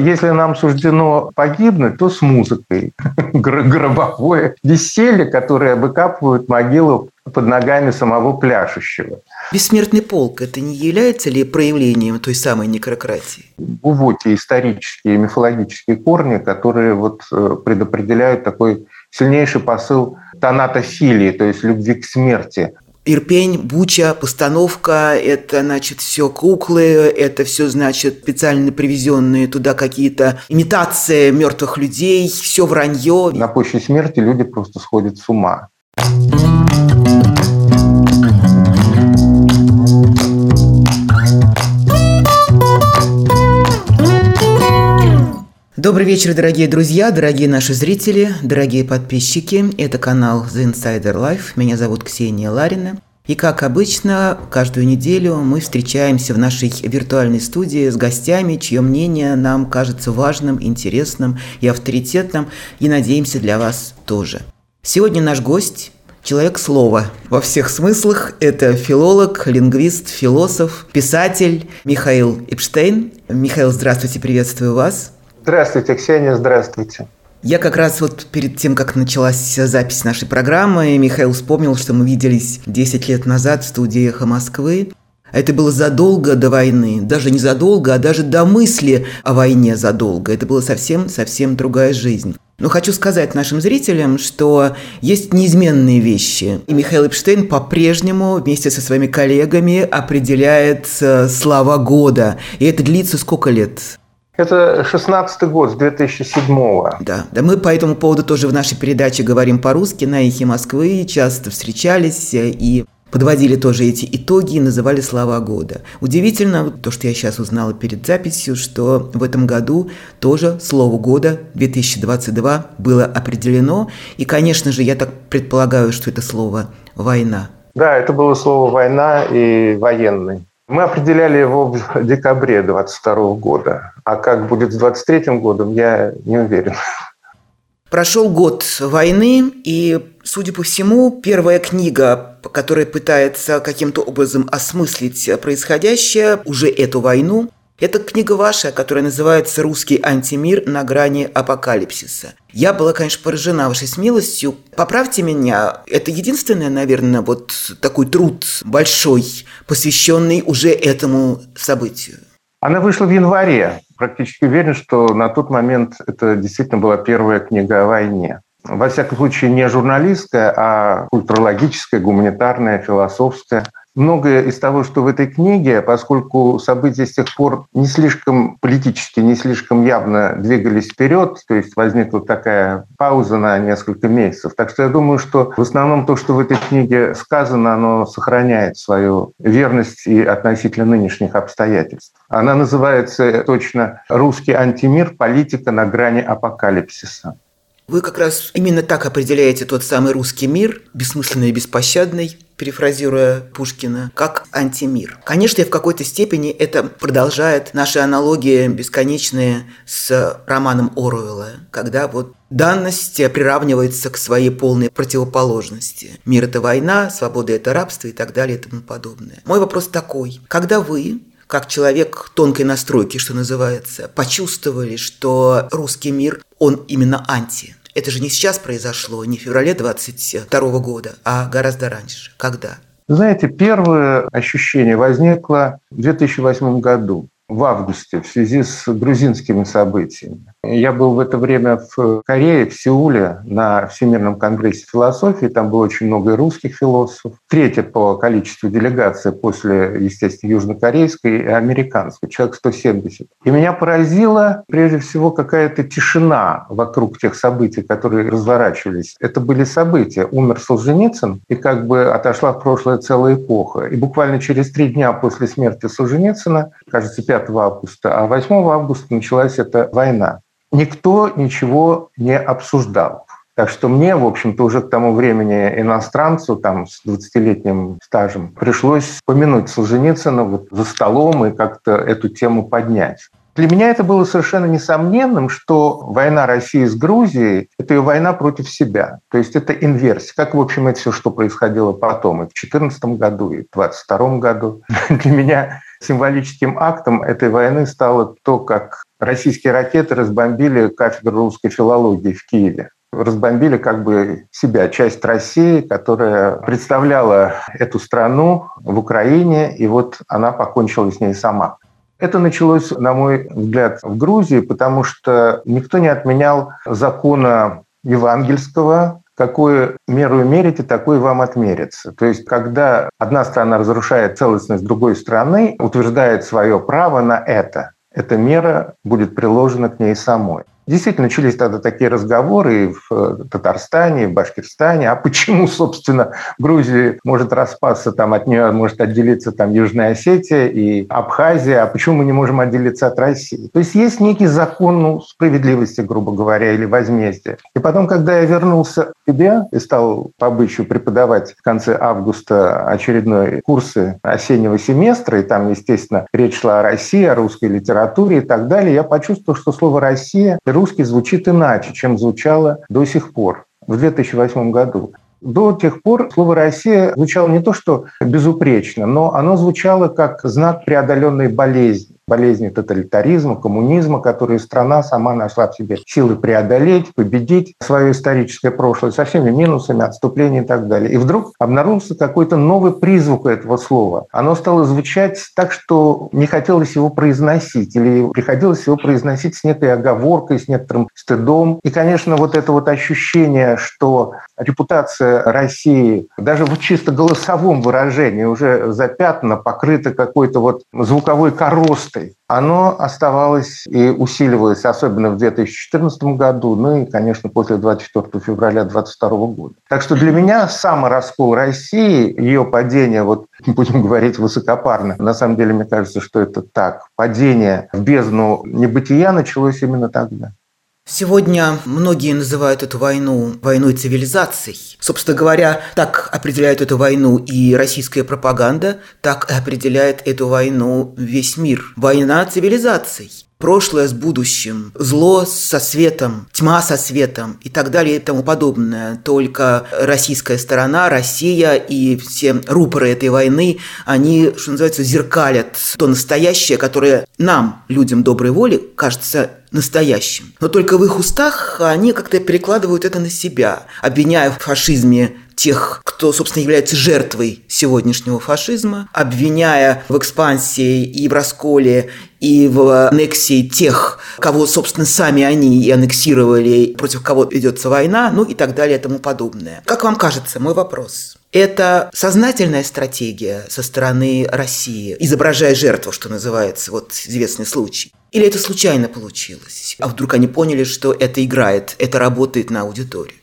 Если нам суждено погибнуть, то с музыкой. Гробовое веселье, которое выкапывают могилу под ногами самого пляшущего. Бессмертный полк – это не является ли проявлением той самой некрократии? Вот те исторические, мифологические корни, которые вот э, предопределяют такой сильнейший посыл тонатофилии, то есть любви к смерти. Ирпень, Буча, постановка, это, значит, все куклы, это все, значит, специально привезенные туда какие-то имитации мертвых людей, все вранье. На почве смерти люди просто сходят с ума. Добрый вечер, дорогие друзья, дорогие наши зрители, дорогие подписчики. Это канал The Insider Life. Меня зовут Ксения Ларина. И как обычно, каждую неделю мы встречаемся в нашей виртуальной студии с гостями, чье мнение нам кажется важным, интересным и авторитетным, и надеемся для вас тоже. Сегодня наш гость Человек слова во всех смыслах. Это филолог, лингвист, философ, писатель Михаил Эпштейн. Михаил, здравствуйте, приветствую вас. Здравствуйте, Ксения, здравствуйте. Я как раз вот перед тем, как началась запись нашей программы, Михаил вспомнил, что мы виделись 10 лет назад в студии «Эхо Москвы». Это было задолго до войны, даже не задолго, а даже до мысли о войне задолго. Это была совсем-совсем другая жизнь. Но хочу сказать нашим зрителям, что есть неизменные вещи. И Михаил Эпштейн по-прежнему вместе со своими коллегами определяет э, слова года. И это длится сколько лет? Это 16 год, с 2007 -го. Да, да, мы по этому поводу тоже в нашей передаче говорим по-русски на «Эхе Москвы», часто встречались и подводили тоже эти итоги и называли слова года. Удивительно, то, что я сейчас узнала перед записью, что в этом году тоже слово года 2022 было определено. И, конечно же, я так предполагаю, что это слово «война». Да, это было слово «война» и «военный». Мы определяли его в декабре 2022 года. А как будет с 2023 годом, я не уверен. Прошел год войны, и, судя по всему, первая книга, которая пытается каким-то образом осмыслить происходящее, уже эту войну, это книга ваша, которая называется «Русский антимир на грани апокалипсиса». Я была, конечно, поражена вашей смелостью. Поправьте меня, это единственный, наверное, вот такой труд большой, посвященный уже этому событию. Она вышла в январе. Практически уверен, что на тот момент это действительно была первая книга о войне. Во всяком случае, не журналистская, а культурологическая, гуманитарная, философская – многое из того, что в этой книге, поскольку события с тех пор не слишком политически, не слишком явно двигались вперед, то есть возникла такая пауза на несколько месяцев. Так что я думаю, что в основном то, что в этой книге сказано, оно сохраняет свою верность и относительно нынешних обстоятельств. Она называется точно «Русский антимир. Политика на грани апокалипсиса». Вы как раз именно так определяете тот самый русский мир, бессмысленный и беспощадный, перефразируя Пушкина, как антимир. Конечно, в какой-то степени это продолжает наши аналогии бесконечные с романом Оруэлла, когда вот данность приравнивается к своей полной противоположности. Мир – это война, свобода – это рабство и так далее и тому подобное. Мой вопрос такой. Когда вы как человек тонкой настройки, что называется, почувствовали, что русский мир, он именно анти. Это же не сейчас произошло, не в феврале 22 года, а гораздо раньше. Когда? Знаете, первое ощущение возникло в 2008 году в августе в связи с грузинскими событиями. Я был в это время в Корее, в Сеуле, на Всемирном конгрессе философии. Там было очень много русских философов. Третья по количеству делегация после, естественно, южнокорейской и американской. Человек 170. И меня поразила, прежде всего, какая-то тишина вокруг тех событий, которые разворачивались. Это были события. Умер Солженицын, и как бы отошла в прошлое целая эпоха. И буквально через три дня после смерти Солженицына, кажется, 5 августа, а 8 августа началась эта война никто ничего не обсуждал. Так что мне, в общем-то, уже к тому времени иностранцу, там, с 20-летним стажем, пришлось помянуть Солженицына вот за столом и как-то эту тему поднять. Для меня это было совершенно несомненным, что война России с Грузией – это ее война против себя. То есть это инверсия. Как, в общем, это все, что происходило потом, и в 2014 году, и в 2022 году. Для меня символическим актом этой войны стало то, как российские ракеты разбомбили кафедру русской филологии в Киеве разбомбили как бы себя, часть России, которая представляла эту страну в Украине, и вот она покончила с ней сама. Это началось, на мой взгляд, в Грузии, потому что никто не отменял закона евангельского, какую меру мерите, такой вам отмерится. То есть, когда одна страна разрушает целостность другой страны, утверждает свое право на это, эта мера будет приложена к ней самой. Действительно, начались тогда такие разговоры в э, Татарстане, в Башкирстане. А почему, собственно, Грузия может распасться, там от нее может отделиться там Южная Осетия и Абхазия, а почему мы не можем отделиться от России? То есть есть некий закон ну, справедливости, грубо говоря, или возмездия. И потом, когда я вернулся к себе и стал по обычаю преподавать в конце августа очередной курсы осеннего семестра, и там, естественно, речь шла о России, о русской литературе и так далее, я почувствовал, что слово «Россия» по-русски звучит иначе, чем звучало до сих пор, в 2008 году. До тех пор слово «Россия» звучало не то что безупречно, но оно звучало как знак преодоленной болезни болезни тоталитаризма, коммунизма, которые страна сама нашла в себе силы преодолеть, победить свое историческое прошлое со всеми минусами, отступлениями и так далее. И вдруг обнаружился какой-то новый призвук этого слова. Оно стало звучать так, что не хотелось его произносить, или приходилось его произносить с некой оговоркой, с некоторым стыдом. И, конечно, вот это вот ощущение, что репутация России даже в чисто голосовом выражении уже запятнана, покрыта какой-то вот звуковой коростой, работой, оно оставалось и усиливалось, особенно в 2014 году, ну и, конечно, после 24 февраля 2022 года. Так что для меня самораскол России, ее падение, вот будем говорить высокопарно, на самом деле мне кажется, что это так, падение в бездну небытия началось именно тогда. Сегодня многие называют эту войну войной цивилизаций. Собственно говоря, так определяет эту войну и российская пропаганда, так и определяет эту войну весь мир. Война цивилизаций прошлое с будущим, зло со светом, тьма со светом и так далее и тому подобное. Только российская сторона, Россия и все рупоры этой войны, они, что называется, зеркалят то настоящее, которое нам, людям доброй воли, кажется настоящим. Но только в их устах они как-то перекладывают это на себя, обвиняя в фашизме тех, кто, собственно, является жертвой сегодняшнего фашизма, обвиняя в экспансии и в расколе, и в аннексии тех, кого, собственно, сами они и аннексировали, против кого ведется война, ну и так далее и тому подобное. Как вам кажется, мой вопрос? Это сознательная стратегия со стороны России, изображая жертву, что называется, вот известный случай. Или это случайно получилось? А вдруг они поняли, что это играет, это работает на аудиторию?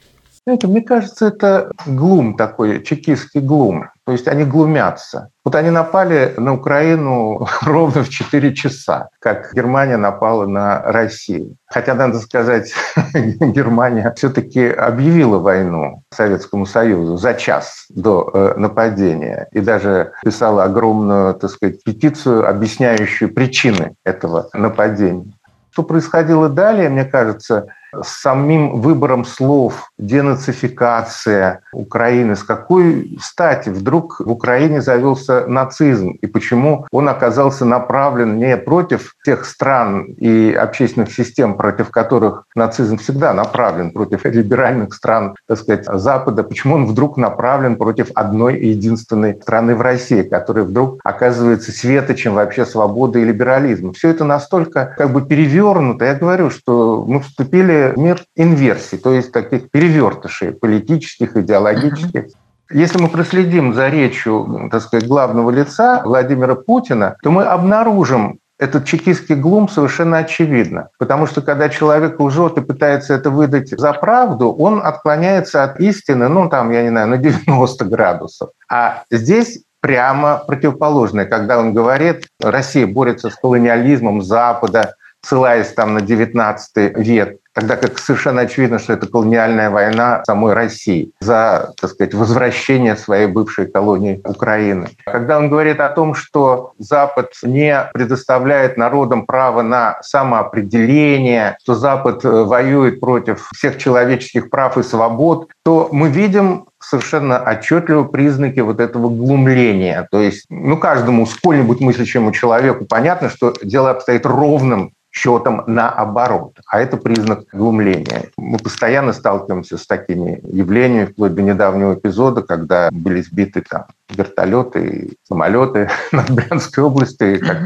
Знаете, мне кажется, это глум такой, чекистский глум. То есть они глумятся. Вот они напали на Украину ровно в 4 часа, как Германия напала на Россию. Хотя, надо сказать, Германия все-таки объявила войну Советскому Союзу за час до э, нападения и даже писала огромную, так сказать, петицию, объясняющую причины этого нападения. Что происходило далее, мне кажется, с самим выбором слов, денацификация Украины, с какой стати вдруг в Украине завелся нацизм и почему он оказался направлен не против тех стран и общественных систем, против которых нацизм всегда направлен, против либеральных стран, так сказать, Запада, почему он вдруг направлен против одной и единственной страны в России, которая вдруг оказывается светочем вообще свободы и либерализма. Все это настолько как бы перевернуто. Я говорю, что мы вступили мир инверсий, то есть таких перевертышей политических, идеологических. Если мы проследим за речью, так сказать, главного лица Владимира Путина, то мы обнаружим этот чекистский глум совершенно очевидно. Потому что когда человек лжет и пытается это выдать за правду, он отклоняется от истины, ну, там, я не знаю, на 90 градусов. А здесь прямо противоположное, когда он говорит, Россия борется с колониализмом Запада, ссылаясь там на 19 век, тогда как совершенно очевидно, что это колониальная война самой России за, так сказать, возвращение своей бывшей колонии Украины. Когда он говорит о том, что Запад не предоставляет народам право на самоопределение, что Запад э, воюет против всех человеческих прав и свобод, то мы видим совершенно отчетливо признаки вот этого глумления. То есть, ну, каждому сколь-нибудь мыслящему человеку понятно, что дело обстоит ровным счетом наоборот. А это признак глумления. Мы постоянно сталкиваемся с такими явлениями, вплоть до недавнего эпизода, когда были сбиты там вертолеты самолеты над Брянской областью, как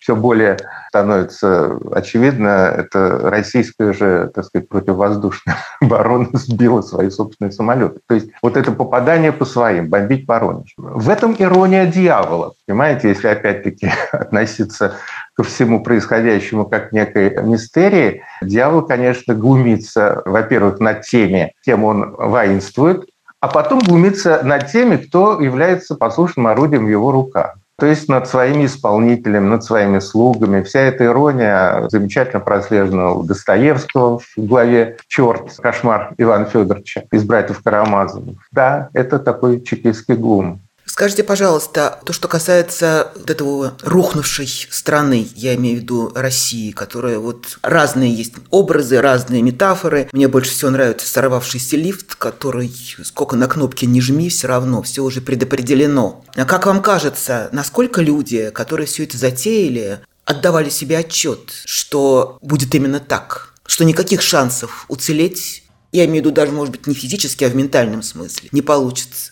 все более становится очевидно, это российская же, так сказать, противовоздушная оборона сбила свои собственные самолеты. То есть вот это попадание по своим, бомбить Воронеж. В этом ирония дьявола, понимаете, если опять-таки относиться ко всему происходящему как некой мистерии, дьявол, конечно, глумится, во-первых, над теми, кем он воинствует, а потом глумится над теми, кто является послушным орудием его руках то есть над своими исполнителями, над своими слугами. Вся эта ирония замечательно прослежена у Достоевского в главе «Черт. Кошмар Ивана Федоровича» из «Братьев Карамазовых». Да, это такой чекистский глум. Скажите, пожалуйста, то, что касается вот этого рухнувшей страны, я имею в виду России, которая вот разные есть образы, разные метафоры. Мне больше всего нравится сорвавшийся лифт, который сколько на кнопке не жми, все равно, все уже предопределено. А как вам кажется, насколько люди, которые все это затеяли, отдавали себе отчет, что будет именно так, что никаких шансов уцелеть, я имею в виду даже, может быть, не физически, а в ментальном смысле, не получится?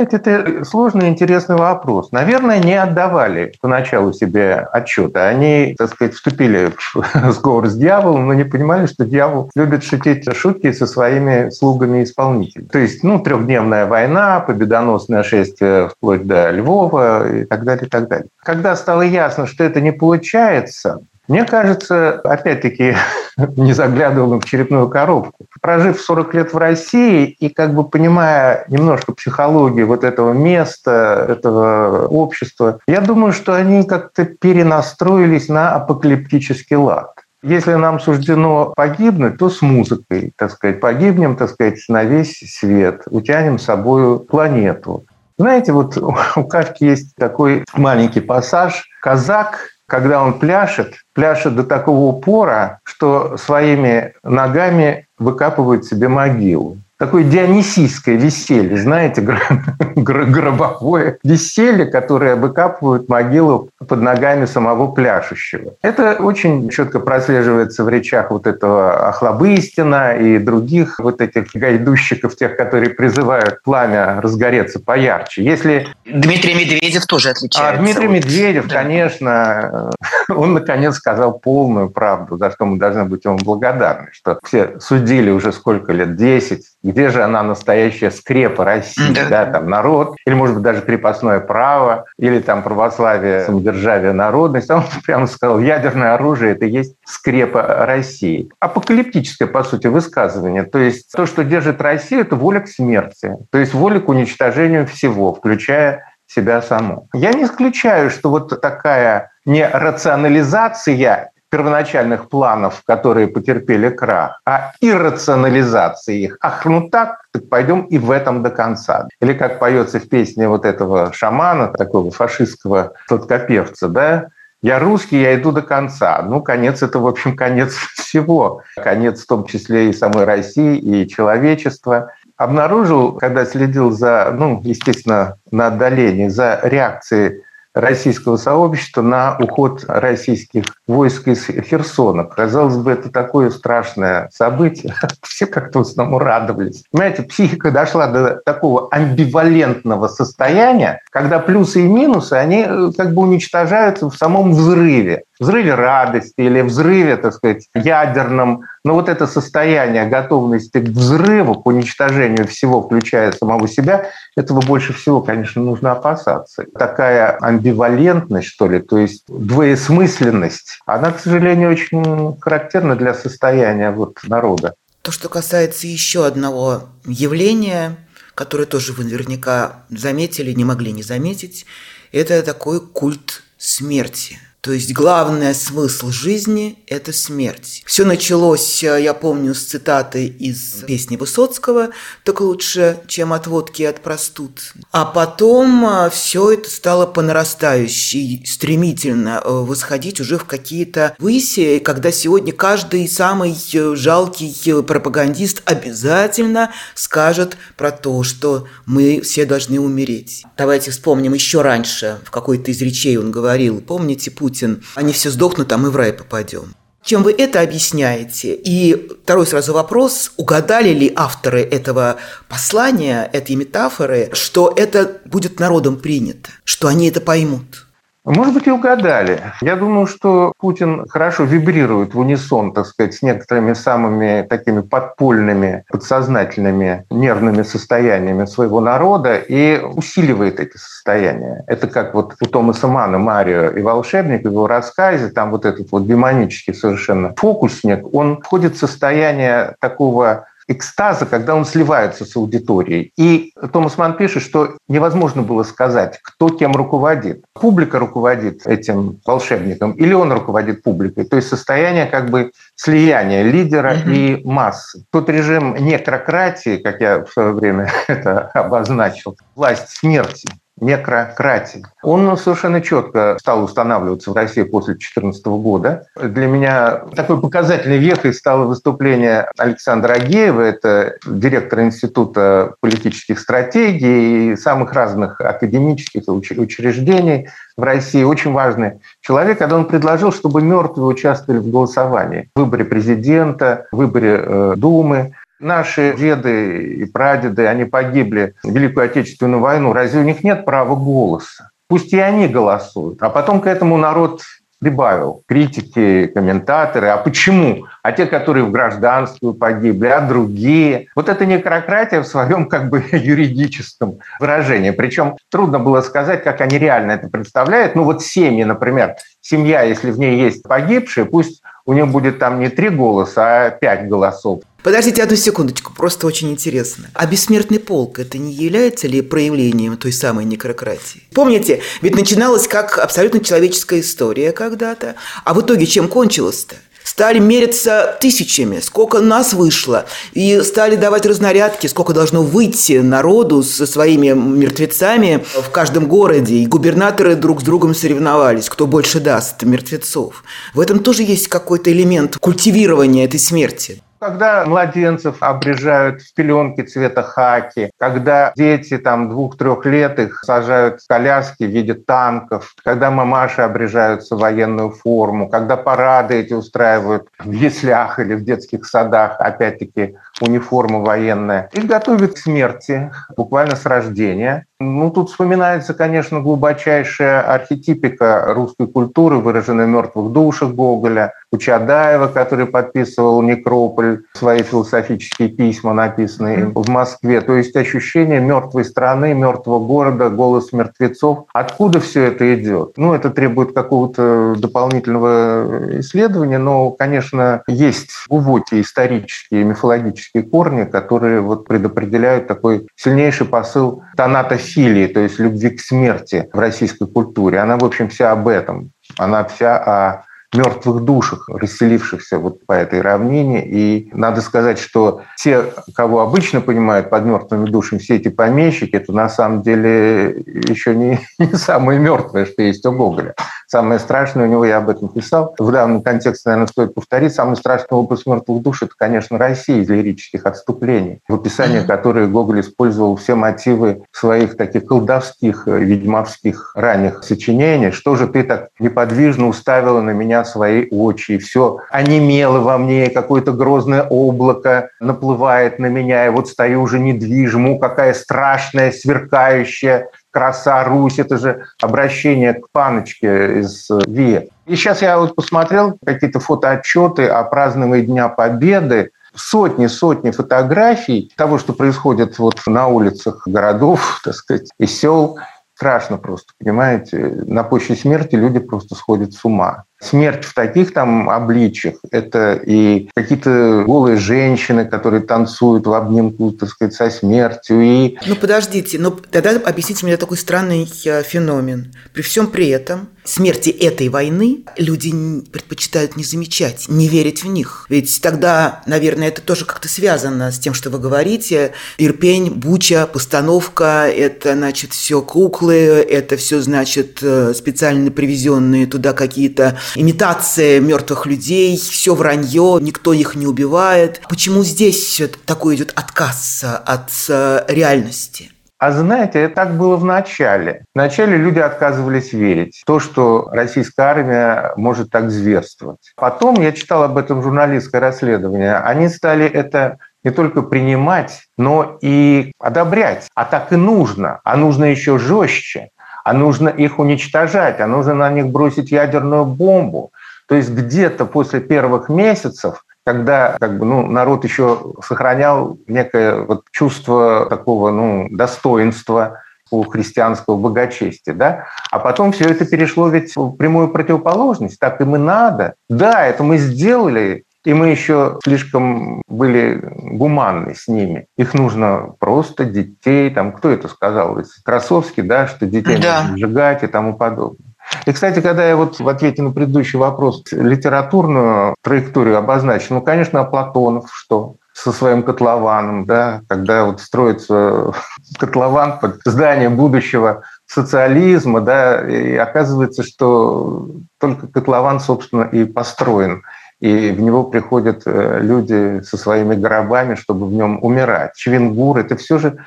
Это сложный интересный вопрос. Наверное, не отдавали поначалу себе отчета. Они, так сказать, вступили в сговор с дьяволом, но не понимали, что дьявол любит шутить шутки со своими слугами-исполнителями. То есть, ну, трехдневная война, победоносное шествие вплоть до Львова и так далее, и так далее. Когда стало ясно, что это не получается, мне кажется, опять-таки, не заглядывал в черепную коробку. Прожив 40 лет в России и как бы понимая немножко психологию вот этого места, этого общества, я думаю, что они как-то перенастроились на апокалиптический лад. Если нам суждено погибнуть, то с музыкой, так сказать, погибнем, так сказать, на весь свет, утянем с собой планету. Знаете, вот у Кавки есть такой маленький пассаж. Казак когда он пляшет, пляшет до такого упора, что своими ногами выкапывает себе могилу такое дионисийское веселье, знаете, гробовое веселье, которое выкапывают могилу под ногами самого пляшущего. Это очень четко прослеживается в речах вот этого Охлобыстина и других вот этих гайдущиков, тех, которые призывают пламя разгореться поярче. Если... Дмитрий Медведев тоже отличается. А Дмитрий Медведев, да. конечно, он наконец сказал полную правду, за что мы должны быть ему благодарны, что все судили уже сколько лет, 10, где же она настоящая скрепа России, да. да, там народ, или, может быть, даже крепостное право, или там православие, самодержавие, народность. Он прямо сказал, ядерное оружие – это есть скрепа России. Апокалиптическое, по сути, высказывание. То есть то, что держит Россию, это воля к смерти, то есть воля к уничтожению всего, включая себя саму. Я не исключаю, что вот такая нерационализация первоначальных планов, которые потерпели крах, а иррационализации их. Ах, ну так, так пойдем и в этом до конца. Или как поется в песне вот этого шамана, такого фашистского сладкопевца, да, я русский, я иду до конца. Ну, конец – это, в общем, конец всего. Конец в том числе и самой России, и человечества. Обнаружил, когда следил за, ну, естественно, на отдалении, за реакцией российского сообщества на уход российских войск из Херсона. Казалось бы, это такое страшное событие. Все как-то в основном радовались. Понимаете, психика дошла до такого амбивалентного состояния, когда плюсы и минусы, они э, как бы уничтожаются в самом взрыве взрыве радости или взрыве, так сказать, ядерном. Но вот это состояние готовности к взрыву, к уничтожению всего, включая самого себя, этого больше всего, конечно, нужно опасаться. Такая амбивалентность, что ли, то есть двоесмысленность, она, к сожалению, очень характерна для состояния вот народа. То, что касается еще одного явления, которое тоже вы наверняка заметили, не могли не заметить, это такой культ смерти – То есть главный смысл жизни – это смерть. Все началось, э, я помню, с цитаты из песни Высоцкого «Так лучше, чем от водки от простуд». А потом э, все это стало по нарастающей, стремительно э, восходить уже в какие-то выси, когда сегодня каждый самый жалкий пропагандист обязательно скажет про то, что мы все должны умереть. Давайте вспомним еще раньше, в какой-то из речей он говорил, помните, Путин Путин, они все сдохнут, а мы в рай попадем. Чем вы это объясняете? И второй сразу вопрос, угадали ли авторы этого послания, этой метафоры, что это будет народом принято, что они это поймут? Может быть, и угадали. Я думаю, что Путин хорошо вибрирует в унисон, так сказать, с некоторыми самыми такими подпольными, подсознательными нервными состояниями своего народа и усиливает эти состояния. Это как вот у Томаса Мана «Марио и волшебник» в его рассказе, там вот этот вот демонический совершенно фокусник, он входит в состояние такого экстаза, когда он сливается с аудиторией. И Томас Ман пишет, что невозможно было сказать, кто кем руководит. Публика руководит этим волшебником или он руководит публикой. То есть состояние как бы слияния лидера mm-hmm. и массы. Тот режим некрократии, как я в свое время это обозначил, власть смерти, некрократии. Он совершенно четко стал устанавливаться в России после 2014 года. Для меня такой показательной вехой стало выступление Александра Агеева, это директор Института политических стратегий и самых разных академических учреждений в России. Очень важный человек, когда он предложил, чтобы мертвые участвовали в голосовании, в выборе президента, в выборе э, Думы. Наши деды и прадеды, они погибли в Великую Отечественную войну. Разве у них нет права голоса? Пусть и они голосуют. А потом к этому народ прибавил. Критики, комментаторы. А почему? А те, которые в гражданстве погибли, а другие? Вот это некрократия в своем как бы юридическом выражении. Причем трудно было сказать, как они реально это представляют. Ну вот семьи, например. Семья, если в ней есть погибшие, пусть у них будет там не три голоса, а пять голосов. Подождите одну секундочку, просто очень интересно. А бессмертный полк это не является ли проявлением той самой некрократии? Помните, ведь начиналась как абсолютно человеческая история когда-то, а в итоге чем кончилось-то? Стали мериться тысячами, сколько нас вышло, и стали давать разнарядки, сколько должно выйти народу со своими мертвецами в каждом городе, и губернаторы друг с другом соревновались, кто больше даст мертвецов. В этом тоже есть какой-то элемент культивирования этой смерти. Когда младенцев обрежают в пеленки цвета хаки, когда дети там двух-трех лет их сажают в коляски в виде танков, когда мамаши обрежаются в военную форму, когда парады эти устраивают в яслях или в детских садах, опять-таки униформа военная, их готовят к смерти буквально с рождения. Ну, тут вспоминается, конечно, глубочайшая архетипика русской культуры, выраженная в «Мертвых душах» Гоголя, у Чадаева, который подписывал «Некрополь», свои философические письма, написанные в Москве. То есть ощущение мертвой страны, мертвого города, голос мертвецов. Откуда все это идет? Ну, это требует какого-то дополнительного исследования, но, конечно, есть глубокие исторические, мифологические корни, которые вот предопределяют такой сильнейший посыл тонатофилии то есть любви к смерти в российской культуре. Она, в общем, вся об этом. Она вся о мертвых душах, расселившихся вот по этой равнине. И надо сказать, что те, кого обычно понимают под мертвыми душами, все эти помещики, это на самом деле еще не, не самое мертвое, что есть у Гоголя. Самое страшное у него, я об этом писал, в данном контексте, наверное, стоит повторить, самый страшный образ мертвых душ – это, конечно, Россия из лирических отступлений, в описании которой Гоголь использовал все мотивы своих таких колдовских, э, ведьмовских ранних сочинений. Что же ты так неподвижно уставила на меня свои очи, и все онемело во мне, какое-то грозное облако наплывает на меня, и вот стою уже недвижимо, какая страшная, сверкающая, краса Русь, это же обращение к паночке из ВИЭ. И сейчас я вот посмотрел какие-то фотоотчеты о праздновании Дня Победы, сотни-сотни фотографий того, что происходит вот на улицах городов, так сказать, и сел. Страшно просто, понимаете? На почве смерти люди просто сходят с ума. Смерть в таких там обличьях. Это и какие-то голые женщины, которые танцуют в обнимку, так сказать, со смертью. И... Ну, подождите, ну тогда объясните мне такой странный э, феномен. При всем при этом смерти этой войны люди предпочитают не замечать, не верить в них. Ведь тогда, наверное, это тоже как-то связано с тем, что вы говорите. Ирпень, Буча, постановка, это, значит, все куклы, это все, значит, э, специально привезенные туда какие-то имитации мертвых людей, все вранье, никто их не убивает. Почему здесь такой идет отказ от э, реальности? А знаете, это так было в начале. В начале люди отказывались верить в то, что российская армия может так зверствовать. Потом, я читал об этом журналистское расследование, они стали это не только принимать, но и одобрять. А так и нужно. А нужно еще жестче. А нужно их уничтожать. А нужно на них бросить ядерную бомбу. То есть где-то после первых месяцев когда как бы, ну, народ еще сохранял некое вот чувство такого ну, достоинства у христианского благочестия, да? А потом все это перешло ведь в прямую противоположность. Так им и надо. Да, это мы сделали, и мы еще слишком были гуманны с ними. Их нужно просто детей, там, кто это сказал? Красовский, да, что детей да. нужно сжигать и тому подобное. И, кстати, когда я вот в ответе на предыдущий вопрос литературную траекторию обозначил, ну, конечно, Платонов что? со своим котлованом, да, когда вот строится котлован под здание будущего социализма, да, и оказывается, что только котлован, собственно, и построен и в него приходят э, люди со своими гробами, чтобы в нем умирать. Чвенгур – это все же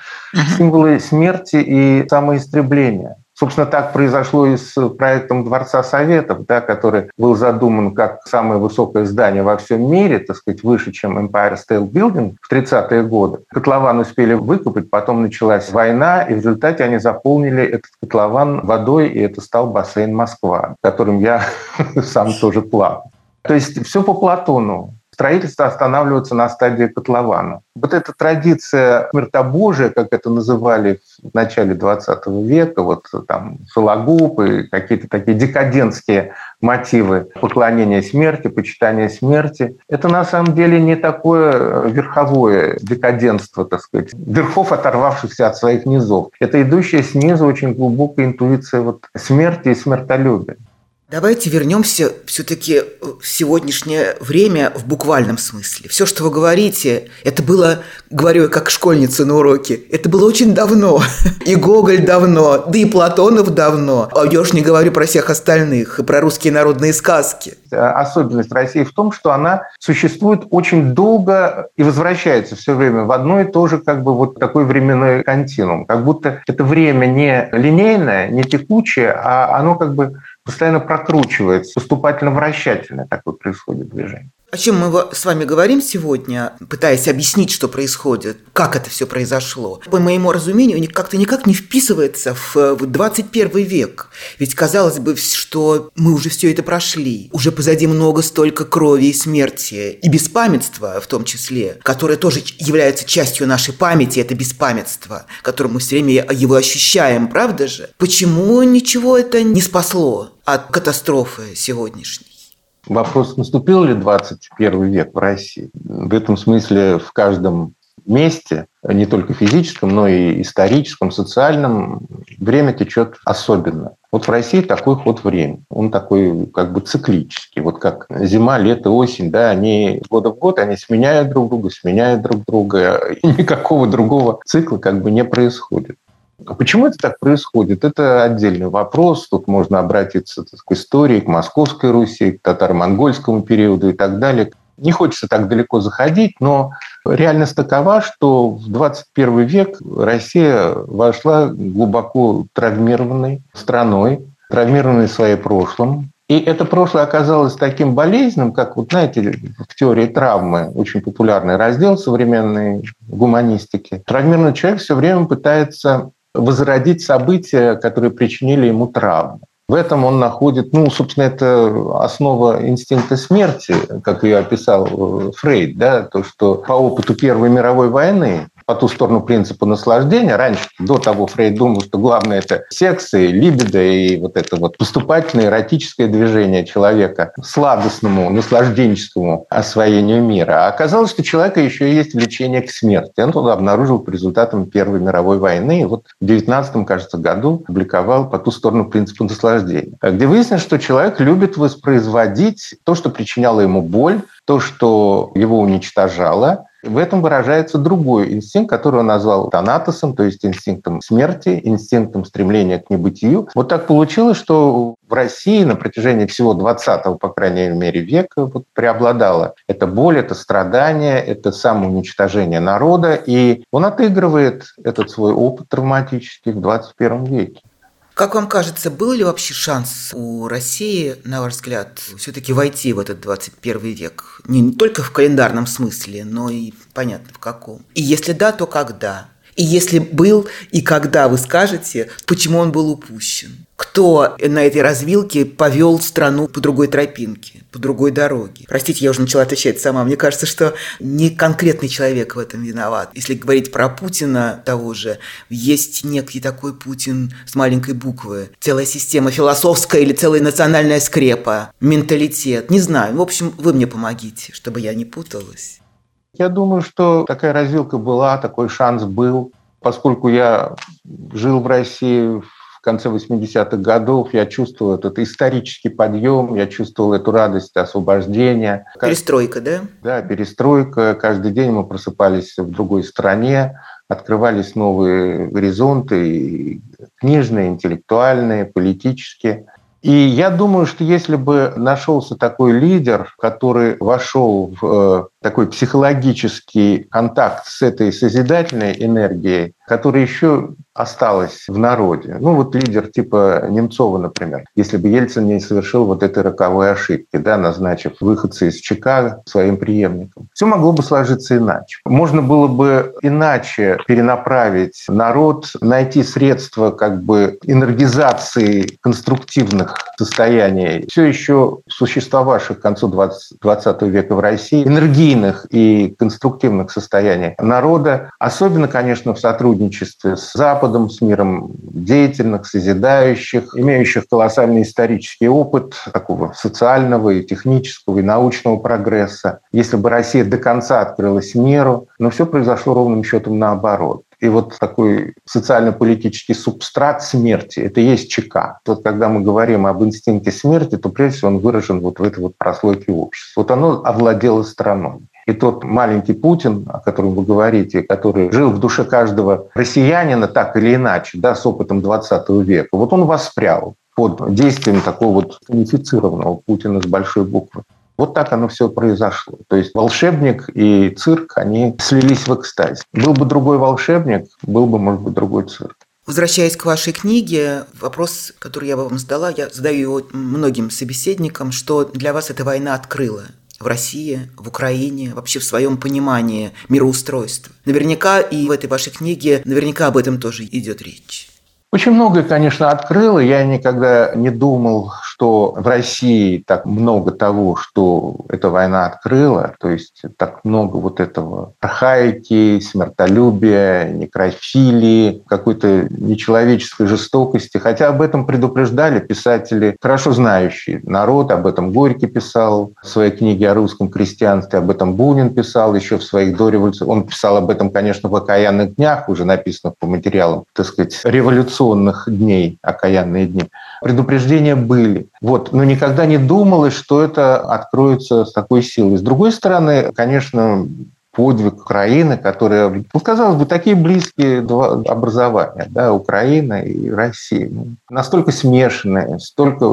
символы смерти и самоистребления. Собственно, так произошло и с проектом Дворца Советов, да, который был задуман как самое высокое здание во всем мире, так сказать, выше, чем Empire State Building в 30-е годы. Котлован успели выкупить, потом началась война, и в результате они заполнили этот котлован водой, и это стал бассейн Москва, которым я сам тоже плавал. То есть все по Платону строительство останавливается на стадии котлована. Вот эта традиция смертобожия, как это называли в начале 20 века, вот там Сологуб и какие-то такие декадентские мотивы поклонения смерти, почитания смерти, это на самом деле не такое верховое декаденство, так сказать, верхов, оторвавшихся от своих низов. Это идущая снизу очень глубокая интуиция вот смерти и смертолюбия. Давайте вернемся все-таки в сегодняшнее время в буквальном смысле. Все, что вы говорите, это было, говорю я как школьница на уроке, это было очень давно. И Гоголь давно, да и Платонов давно. А я уж не говорю про всех остальных, и про русские народные сказки. Особенность России в том, что она существует очень долго и возвращается все время в одно и то же как бы вот такой временной континуум. Как будто это время не линейное, не текучее, а оно как бы постоянно прокручивается, поступательно-вращательное такое происходит движение. О чем мы с вами говорим сегодня, пытаясь объяснить, что происходит, как это все произошло, по моему разумению, как-то никак не вписывается в 21 век. Ведь казалось бы, что мы уже все это прошли. Уже позади много столько крови и смерти, и беспамятства в том числе, которое тоже является частью нашей памяти, это беспамятство, которым мы все время его ощущаем, правда же? Почему ничего это не спасло от катастрофы сегодняшней? Вопрос, наступил ли 21 век в России? В этом смысле в каждом месте, не только физическом, но и историческом, социальном, время течет особенно. Вот в России такой ход времени. Он такой как бы циклический. Вот как зима, лето, осень, да, они года в год, они сменяют друг друга, сменяют друг друга, и никакого другого цикла как бы не происходит. А почему это так происходит? Это отдельный вопрос. Тут можно обратиться так, к истории, к Московской Руси, к татаро-монгольскому периоду и так далее. Не хочется так далеко заходить, но реальность такова, что в 21 век Россия вошла глубоко травмированной страной, травмированной своим прошлым. И это прошлое оказалось таким болезненным, как, вот знаете, в теории травмы, очень популярный раздел современной гуманистики. Травмированный человек все время пытается возродить события, которые причинили ему травму. В этом он находит, ну, собственно, это основа инстинкта смерти, как ее описал э, Фрейд, да, то, что по опыту Первой мировой войны по ту сторону принципа наслаждения. Раньше, до того, Фрейд думал, что главное – это секс и либидо, и вот это вот поступательное эротическое движение человека сладостному, наслажденческому освоению мира. А оказалось, что у человека еще есть влечение к смерти. Он туда обнаружил по результатам Первой мировой войны. И вот в 19 кажется, году публиковал «По ту сторону принципа наслаждения», где выяснилось, что человек любит воспроизводить то, что причиняло ему боль, то, что его уничтожало, в этом выражается другой инстинкт, который он назвал танатосом, то есть инстинктом смерти, инстинктом стремления к небытию. Вот так получилось, что в России на протяжении всего 20-го, по крайней мере, века вот преобладало это боль, это страдание, это самоуничтожение народа, и он отыгрывает этот свой опыт травматический в 21 веке. Как вам кажется, был ли вообще шанс у России, на ваш взгляд, все-таки войти в этот 21 век? Не только в календарном смысле, но и понятно в каком. И если да, то когда? И если был, и когда вы скажете, почему он был упущен? Кто на этой развилке повел страну по другой тропинке, по другой дороге? Простите, я уже начала отвечать сама. Мне кажется, что не конкретный человек в этом виноват. Если говорить про Путина того же, есть некий такой Путин с маленькой буквы. Целая система философская или целая национальная скрепа, менталитет. Не знаю. В общем, вы мне помогите, чтобы я не путалась. Я думаю, что такая развилка была, такой шанс был. Поскольку я жил в России в конце 80-х годов, я чувствовал этот исторический подъем, я чувствовал эту радость освобождения. Перестройка, да? Да, перестройка. Каждый день мы просыпались в другой стране, открывались новые горизонты, книжные, интеллектуальные, политические. И я думаю, что если бы нашелся такой лидер, который вошел в э, такой психологический контакт с этой созидательной энергией, которая еще осталась в народе. Ну вот лидер типа Немцова, например, если бы Ельцин не совершил вот этой роковой ошибки, да, назначив выходца из ЧК своим преемником. Все могло бы сложиться иначе. Можно было бы иначе перенаправить народ, найти средства как бы энергизации конструктивных состояний, все еще существовавших к концу 20, 20 века в России, энергии стихийных и конструктивных состояний народа, особенно, конечно, в сотрудничестве с Западом, с миром деятельных, созидающих, имеющих колоссальный исторический опыт такого социального и технического и научного прогресса. Если бы Россия до конца открылась миру, но все произошло ровным счетом наоборот. И вот такой социально-политический субстрат смерти – это и есть ЧК. Вот когда мы говорим об инстинкте смерти, то прежде всего он выражен вот в этой вот прослойке общества. Вот оно овладело страной. И тот маленький Путин, о котором вы говорите, который жил в душе каждого россиянина так или иначе, да, с опытом 20 века, вот он воспрял под действием такого вот унифицированного Путина с большой буквы. Вот так оно все произошло. То есть волшебник и цирк, они слились в экстазе. Был бы другой волшебник, был бы, может быть, другой цирк. Возвращаясь к вашей книге, вопрос, который я вам задала, я задаю его многим собеседникам, что для вас эта война открыла в России, в Украине, вообще в своем понимании мироустройства. Наверняка и в этой вашей книге, наверняка об этом тоже идет речь. Очень многое, конечно, открыло. Я никогда не думал, что в России так много того, что эта война открыла. То есть так много вот этого архаики, смертолюбия, некрофилии, какой-то нечеловеческой жестокости. Хотя об этом предупреждали писатели, хорошо знающие народ. Об этом Горький писал в своей книге о русском крестьянстве, об этом Бунин писал еще в своих дореволюционных. Он писал об этом, конечно, в «Окаянных днях», уже написанных по материалам, так сказать, революционных революционных дней, окаянные дни, предупреждения были. Вот. Но никогда не думалось, что это откроется с такой силой. С другой стороны, конечно, подвиг Украины, которая, ну, казалось бы, такие близкие два образования, да, Украина и Россия, ну, настолько смешанные, столько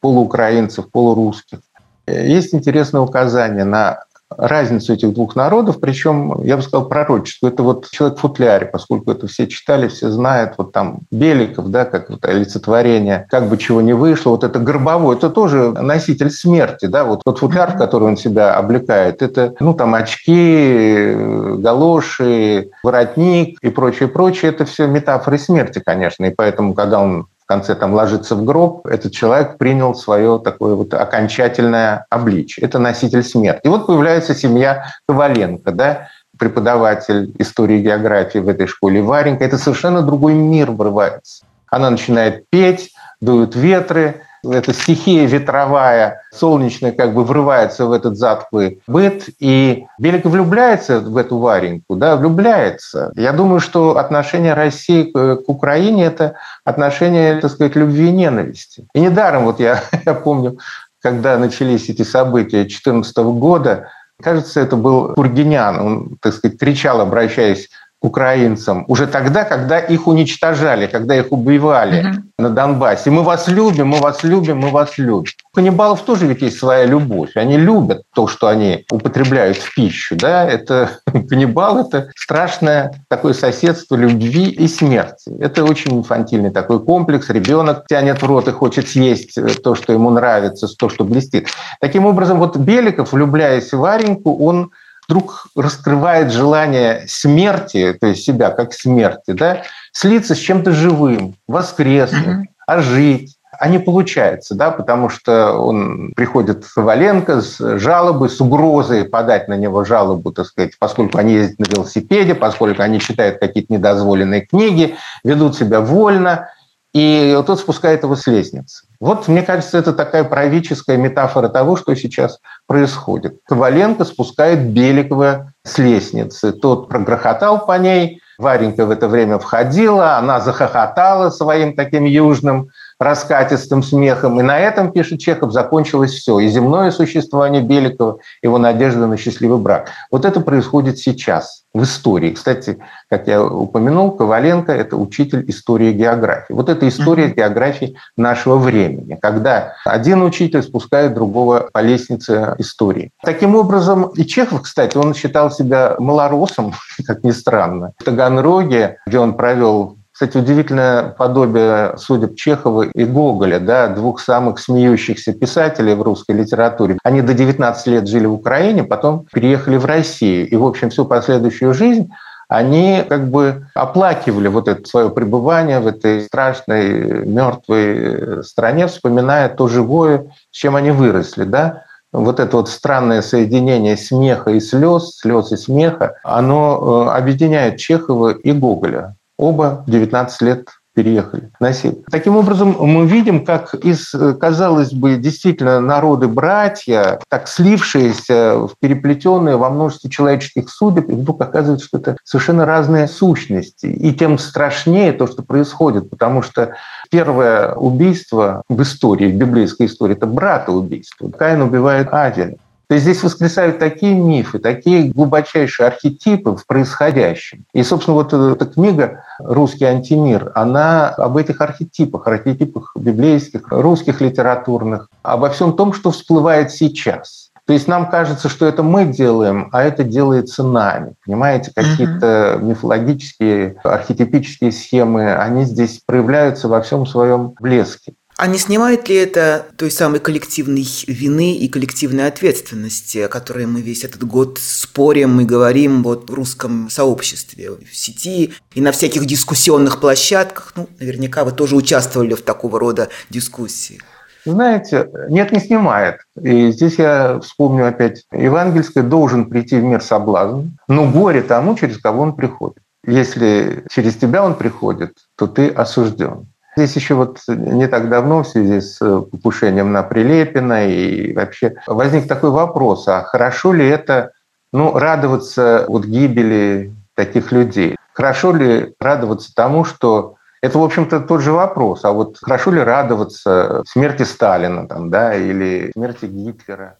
полуукраинцев, полурусских. Есть интересное указание на разницу этих двух народов, причем, я бы сказал, пророчество. Это вот человек в футляре, поскольку это все читали, все знают, вот там Беликов, да, как вот олицетворение, как бы чего не вышло, вот это Горбовой, это тоже носитель смерти, да, вот тот футляр, в который он себя облекает, это, ну, там очки, галоши, воротник и прочее, прочее, это все метафоры смерти, конечно, и поэтому, когда он конце там ложится в гроб, этот человек принял свое такое вот окончательное обличие. Это носитель смерти. И вот появляется семья Коваленко, да, преподаватель истории и географии в этой школе, Варенька, это совершенно другой мир врывается. Она начинает петь, дуют ветры, эта стихия ветровая, солнечная, как бы врывается в этот затклый быт, и Белик влюбляется в эту Вареньку, да, влюбляется. Я думаю, что отношение России к Украине – это отношение, так сказать, любви и ненависти. И недаром, вот я, я помню, когда начались эти события 2014 года, кажется, это был Тургенян, он, так сказать, кричал, обращаясь украинцам уже тогда, когда их уничтожали, когда их убивали mm-hmm. на Донбассе. Мы вас любим, мы вас любим, мы вас любим. У каннибалов тоже ведь есть своя любовь. Они любят то, что они употребляют в пищу. Да? Это каннибал – это страшное такое соседство любви и смерти. Это очень инфантильный такой комплекс. Ребенок тянет в рот и хочет съесть то, что ему нравится, то, что блестит. Таким образом, вот Беликов, влюбляясь в Вареньку, он вдруг раскрывает желание смерти, то есть себя как смерти, да, слиться с чем-то живым, воскреснуть, mm-hmm. ожить. А не получается, да, потому что он приходит в Валенко с жалобой, с угрозой подать на него жалобу, так сказать, поскольку они ездят на велосипеде, поскольку они читают какие-то недозволенные книги, ведут себя вольно – и тот спускает его с лестницы. Вот, мне кажется, это такая правительская метафора того, что сейчас происходит. Коваленко спускает Беликова с лестницы. Тот прогрохотал по ней, Варенька в это время входила, она захохотала своим таким южным раскатистым смехом. И на этом, пишет Чехов, закончилось все. И земное существование Беликова, его надежда на счастливый брак. Вот это происходит сейчас в истории. Кстати, как я упомянул, Коваленко – это учитель истории и географии. Вот это история mm-hmm. географии нашего времени, когда один учитель спускает другого по лестнице истории. Таким образом, и Чехов, кстати, он считал себя малоросом, как ни странно. В Таганроге, где он провел кстати, удивительное подобие судеб Чехова и Гоголя, да, двух самых смеющихся писателей в русской литературе. Они до 19 лет жили в Украине, потом переехали в Россию. И, в общем, всю последующую жизнь они как бы оплакивали вот это свое пребывание в этой страшной мертвой стране, вспоминая то живое, с чем они выросли, да, вот это вот странное соединение смеха и слез, слез и смеха, оно э, объединяет Чехова и Гоголя. Оба 19 лет переехали на север. Таким образом, мы видим, как из, казалось бы, действительно народы братья, так слившиеся, переплетенные во множестве человеческих судеб, и вдруг оказывается, что это совершенно разные сущности. И тем страшнее то, что происходит, потому что первое убийство в истории, в библейской истории, это брата убийство. Каин убивает Авеля. То есть здесь воскресают такие мифы, такие глубочайшие архетипы в происходящем. И, собственно, вот эта книга «Русский антимир», она об этих архетипах, архетипах библейских, русских литературных, обо всем том, что всплывает сейчас. То есть нам кажется, что это мы делаем, а это делается нами. Понимаете, какие-то mm-hmm. мифологические, архетипические схемы, они здесь проявляются во всем своем блеске. А не снимает ли это той самой коллективной вины и коллективной ответственности, о которой мы весь этот год спорим и говорим вот в русском сообществе, в сети и на всяких дискуссионных площадках? Ну, наверняка вы тоже участвовали в такого рода дискуссии. Знаете, нет, не снимает. И здесь я вспомню опять, евангельское должен прийти в мир соблазн, но горе тому, через кого он приходит. Если через тебя он приходит, то ты осужден. Здесь еще вот не так давно в связи с э, покушением на Прилепина и вообще возник такой вопрос, а хорошо ли это ну, радоваться от гибели таких людей? Хорошо ли радоваться тому, что это, в общем-то, тот же вопрос. А вот хорошо ли радоваться смерти Сталина там, да, или смерти Гитлера?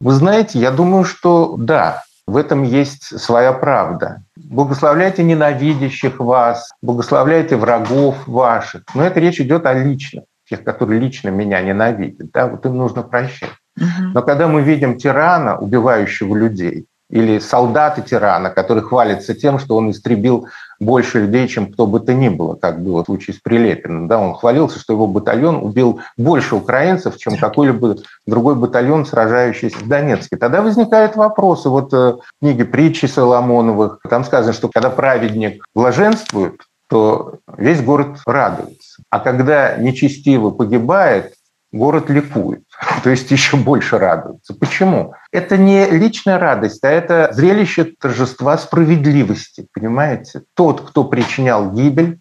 Вы знаете, я думаю, что да, в этом есть своя правда. Благословляйте ненавидящих вас, благословляйте врагов ваших. Но это речь идет о личных, тех, которые лично меня ненавидят. Да? Вот им нужно прощать. Но когда мы видим тирана, убивающего людей, или солдаты тирана, который хвалится тем, что он истребил больше людей, чем кто бы то ни было, как было в случае с Прилепиным. Да, он хвалился, что его батальон убил больше украинцев, чем какой-либо другой батальон, сражающийся в Донецке. Тогда возникают вопросы. Вот э, в книге притчи Соломоновых, там сказано, что когда праведник блаженствует, то весь город радуется. А когда нечестиво погибает, город ликует, то есть еще больше радуется. Почему? Это не личная радость, а это зрелище торжества справедливости, понимаете? Тот, кто причинял гибель,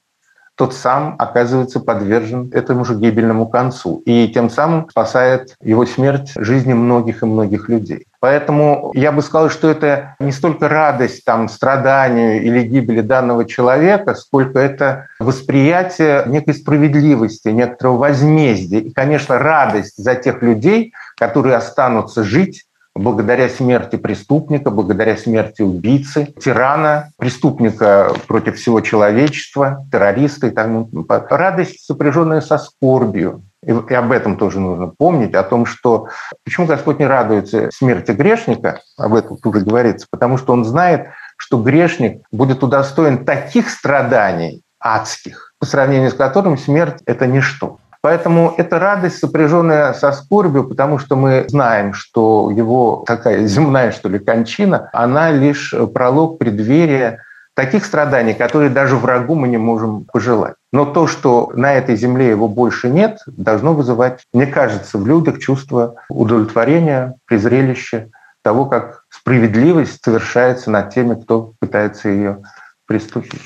тот сам оказывается подвержен этому же гибельному концу. И тем самым спасает его смерть жизни многих и многих людей. Поэтому я бы сказал, что это не столько радость там, страданию или гибели данного человека, сколько это восприятие некой справедливости, некоторого возмездия. И, конечно, радость за тех людей, которые останутся жить благодаря смерти преступника, благодаря смерти убийцы, тирана, преступника против всего человечества, террориста и так далее. Радость, сопряженная со скорбью. И, и об этом тоже нужно помнить, о том, что почему Господь не радуется смерти грешника, об этом тут уже говорится, потому что Он знает, что грешник будет удостоен таких страданий адских, по сравнению с которым смерть – это ничто. Поэтому это радость, сопряженная со скорбью, потому что мы знаем, что его такая земная, что ли, кончина, она лишь пролог преддверия таких страданий, которые даже врагу мы не можем пожелать. Но то, что на этой земле его больше нет, должно вызывать, мне кажется, в людях чувство удовлетворения, презрелища того, как справедливость совершается над теми, кто пытается ее приступить.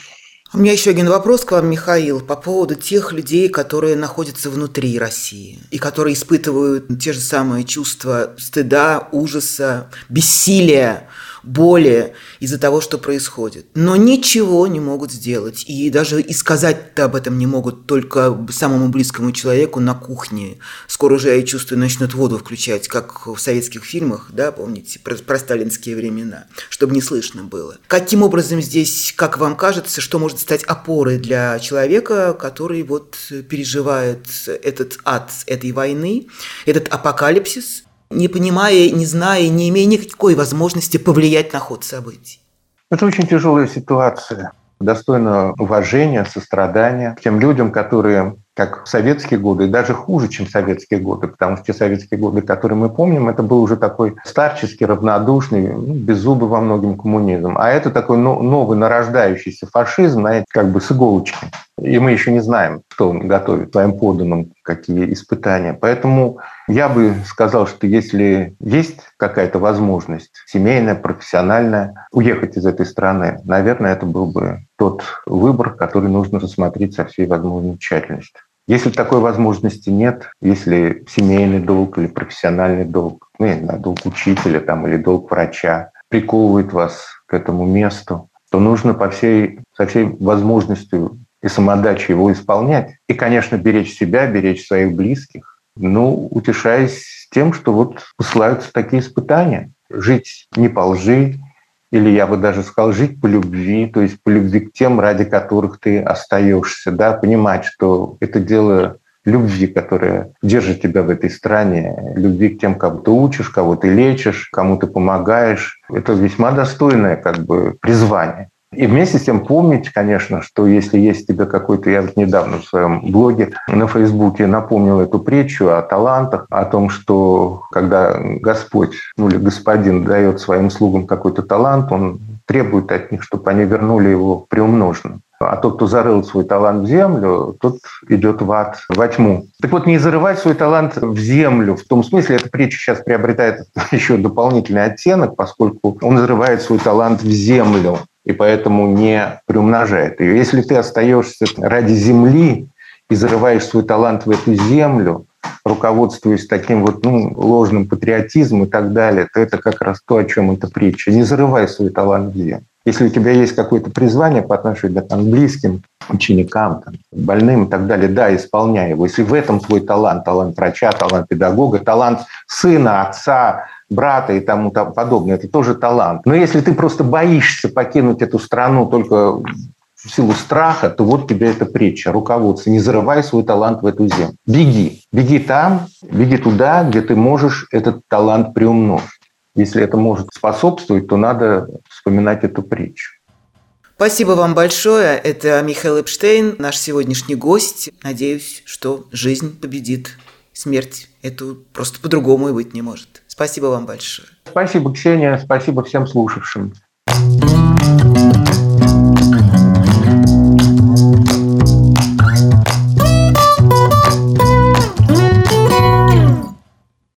У меня еще один вопрос к вам, Михаил, по поводу тех людей, которые находятся внутри России и которые испытывают те же самые чувства стыда, ужаса, бессилия боли из-за того, что происходит. Но ничего не могут сделать. И даже и сказать-то об этом не могут только самому близкому человеку на кухне. Скоро же, я чувствую, начнут воду включать, как в советских фильмах, да, помните, про, про сталинские времена, чтобы не слышно было. Каким образом здесь, как вам кажется, что может стать опорой для человека, который вот переживает этот ад этой войны, этот апокалипсис, не понимая, не зная, не имея никакой возможности повлиять на ход событий. Это очень тяжелая ситуация, достойна уважения, сострадания к тем людям, которые как в советские годы, и даже хуже, чем советские годы, потому что те советские годы, которые мы помним, это был уже такой старческий, равнодушный, ну, беззубый во многим коммунизм. А это такой новый нарождающийся фашизм, знаете, как бы с иголочки. И мы еще не знаем, что он готовит своим подданным, какие испытания. Поэтому я бы сказал, что если есть какая-то возможность семейная, профессиональная, уехать из этой страны, наверное, это был бы тот выбор, который нужно рассмотреть со всей возможной тщательностью. Если такой возможности нет, если семейный долг или профессиональный долг, ну, не знаю, долг учителя там, или долг врача приковывает вас к этому месту, то нужно по всей, со всей возможностью и самодачей его исполнять. И, конечно, беречь себя, беречь своих близких, ну, утешаясь тем, что вот посылаются такие испытания. Жить не по лжи, или я бы даже сказал, жить по любви, то есть по любви к тем, ради которых ты остаешься, да, понимать, что это дело любви, которая держит тебя в этой стране, любви к тем, кого ты учишь, кого ты лечишь, кому ты помогаешь. Это весьма достойное как бы призвание. И вместе с тем помнить, конечно, что если есть у тебя какой-то... Я недавно в своем блоге на Фейсбуке напомнил эту притчу о талантах, о том, что когда Господь, ну или Господин дает своим слугам какой-то талант, Он требует от них, чтобы они вернули его приумноженным. А тот, кто зарыл свой талант в землю, тот идет в ад, во тьму. Так вот, не зарывать свой талант в землю, в том смысле, эта притча сейчас приобретает еще дополнительный оттенок, поскольку он зарывает свой талант в землю и поэтому не приумножает ее. Если ты остаешься ради земли и зарываешь свой талант в эту землю, руководствуясь таким вот ну, ложным патриотизмом и так далее, то это как раз то, о чем эта притча. Не зарывай свой талант в землю. Если у тебя есть какое-то призвание по отношению к там, близким, ученикам, там, больным и так далее, да, исполняй его. Если в этом твой талант, талант врача, талант педагога, талант сына, отца, брата и тому подобное. Это тоже талант. Но если ты просто боишься покинуть эту страну только в силу страха, то вот тебе эта притча, руководство. Не зарывай свой талант в эту землю. Беги. Беги там, беги туда, где ты можешь этот талант приумножить. Если это может способствовать, то надо вспоминать эту притчу. Спасибо вам большое. Это Михаил Эпштейн, наш сегодняшний гость. Надеюсь, что жизнь победит смерть. Эту просто по-другому и быть не может. Спасибо вам большое. Спасибо, Ксения. Спасибо всем слушавшим. thank you